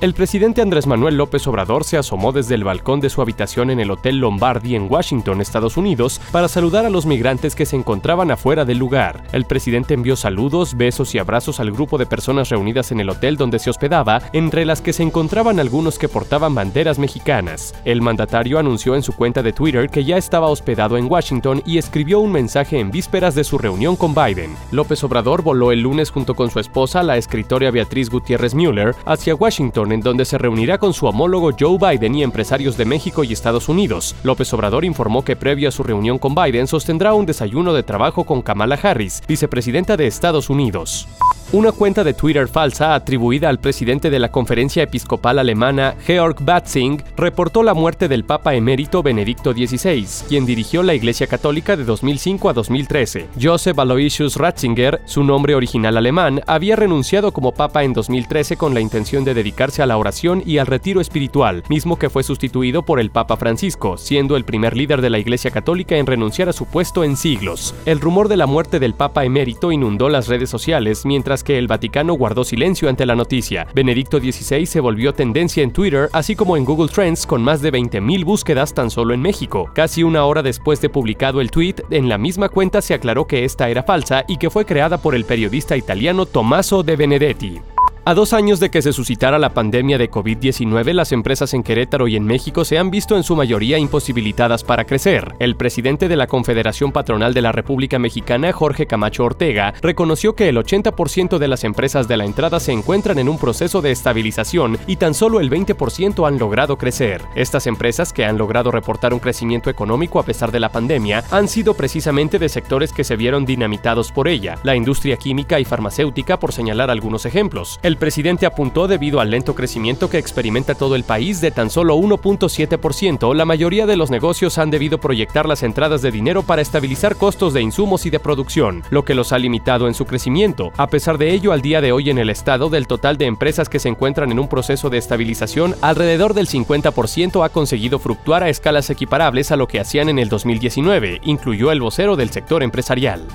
El presidente Andrés Manuel López Obrador se asomó desde el balcón de su habitación en el Hotel Lombardi en Washington, Estados Unidos, para saludar a los migrantes que se encontraban afuera del lugar. El presidente envió saludos, besos y abrazos al grupo de personas reunidas en el hotel donde se hospedaba, entre las que se encontraban algunos que portaban banderas mexicanas. El mandatario anunció en su cuenta de Twitter que ya estaba hospedado en Washington y escribió un mensaje en vísperas de su reunión con Biden. López Obrador voló el lunes junto con su esposa, la escritora Beatriz Gutiérrez Müller, hacia Washington en donde se reunirá con su homólogo Joe Biden y empresarios de México y Estados Unidos. López Obrador informó que previo a su reunión con Biden sostendrá un desayuno de trabajo con Kamala Harris, vicepresidenta de Estados Unidos. Una cuenta de Twitter falsa atribuida al presidente de la conferencia episcopal alemana Georg Batzing reportó la muerte del Papa emérito Benedicto XVI, quien dirigió la Iglesia Católica de 2005 a 2013. Joseph Aloysius Ratzinger, su nombre original alemán, había renunciado como Papa en 2013 con la intención de dedicarse a la oración y al retiro espiritual, mismo que fue sustituido por el Papa Francisco, siendo el primer líder de la Iglesia Católica en renunciar a su puesto en siglos. El rumor de la muerte del Papa emérito inundó las redes sociales mientras que el Vaticano guardó silencio ante la noticia. Benedicto XVI se volvió tendencia en Twitter, así como en Google Trends, con más de 20.000 búsquedas tan solo en México. Casi una hora después de publicado el tweet, en la misma cuenta se aclaró que esta era falsa y que fue creada por el periodista italiano Tommaso de Benedetti. A dos años de que se suscitara la pandemia de COVID-19, las empresas en Querétaro y en México se han visto en su mayoría imposibilitadas para crecer. El presidente de la Confederación Patronal de la República Mexicana, Jorge Camacho Ortega, reconoció que el 80% de las empresas de la entrada se encuentran en un proceso de estabilización y tan solo el 20% han logrado crecer. Estas empresas, que han logrado reportar un crecimiento económico a pesar de la pandemia, han sido precisamente de sectores que se vieron dinamitados por ella, la industria química y farmacéutica por señalar algunos ejemplos. Presidente apuntó debido al lento crecimiento que experimenta todo el país de tan solo 1.7%, la mayoría de los negocios han debido proyectar las entradas de dinero para estabilizar costos de insumos y de producción, lo que los ha limitado en su crecimiento. A pesar de ello, al día de hoy en el estado, del total de empresas que se encuentran en un proceso de estabilización, alrededor del 50% ha conseguido fluctuar a escalas equiparables a lo que hacían en el 2019, incluyó el vocero del sector empresarial.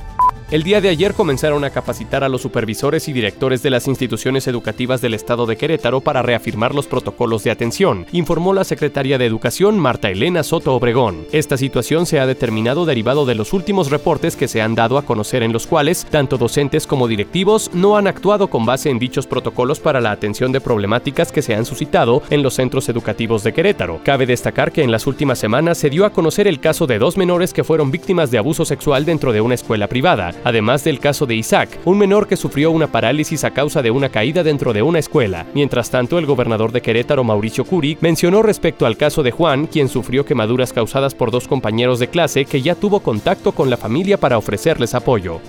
El día de ayer comenzaron a capacitar a los supervisores y directores de las instituciones educativas del estado de Querétaro para reafirmar los protocolos de atención, informó la secretaria de Educación Marta Elena Soto Obregón. Esta situación se ha determinado derivado de los últimos reportes que se han dado a conocer en los cuales tanto docentes como directivos no han actuado con base en dichos protocolos para la atención de problemáticas que se han suscitado en los centros educativos de Querétaro. Cabe destacar que en las últimas semanas se dio a conocer el caso de dos menores que fueron víctimas de abuso sexual dentro de una escuela privada además del caso de Isaac, un menor que sufrió una parálisis a causa de una caída dentro de una escuela. Mientras tanto, el gobernador de Querétaro, Mauricio Curi, mencionó respecto al caso de Juan, quien sufrió quemaduras causadas por dos compañeros de clase que ya tuvo contacto con la familia para ofrecerles apoyo.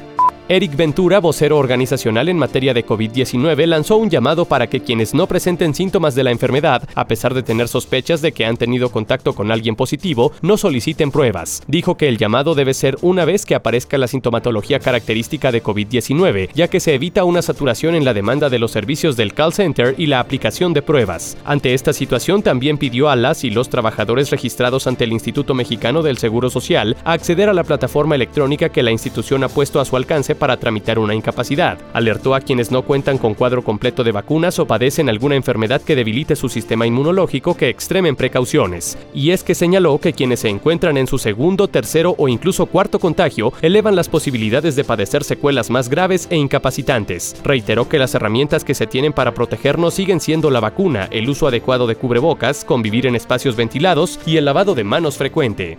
Eric Ventura, vocero organizacional en materia de COVID-19, lanzó un llamado para que quienes no presenten síntomas de la enfermedad, a pesar de tener sospechas de que han tenido contacto con alguien positivo, no soliciten pruebas. Dijo que el llamado debe ser una vez que aparezca la sintomatología característica de COVID-19, ya que se evita una saturación en la demanda de los servicios del call center y la aplicación de pruebas. Ante esta situación, también pidió a las y los trabajadores registrados ante el Instituto Mexicano del Seguro Social acceder a la plataforma electrónica que la institución ha puesto a su alcance para tramitar una incapacidad. Alertó a quienes no cuentan con cuadro completo de vacunas o padecen alguna enfermedad que debilite su sistema inmunológico que extremen precauciones. Y es que señaló que quienes se encuentran en su segundo, tercero o incluso cuarto contagio elevan las posibilidades de padecer secuelas más graves e incapacitantes. Reiteró que las herramientas que se tienen para protegernos siguen siendo la vacuna, el uso adecuado de cubrebocas, convivir en espacios ventilados y el lavado de manos frecuente.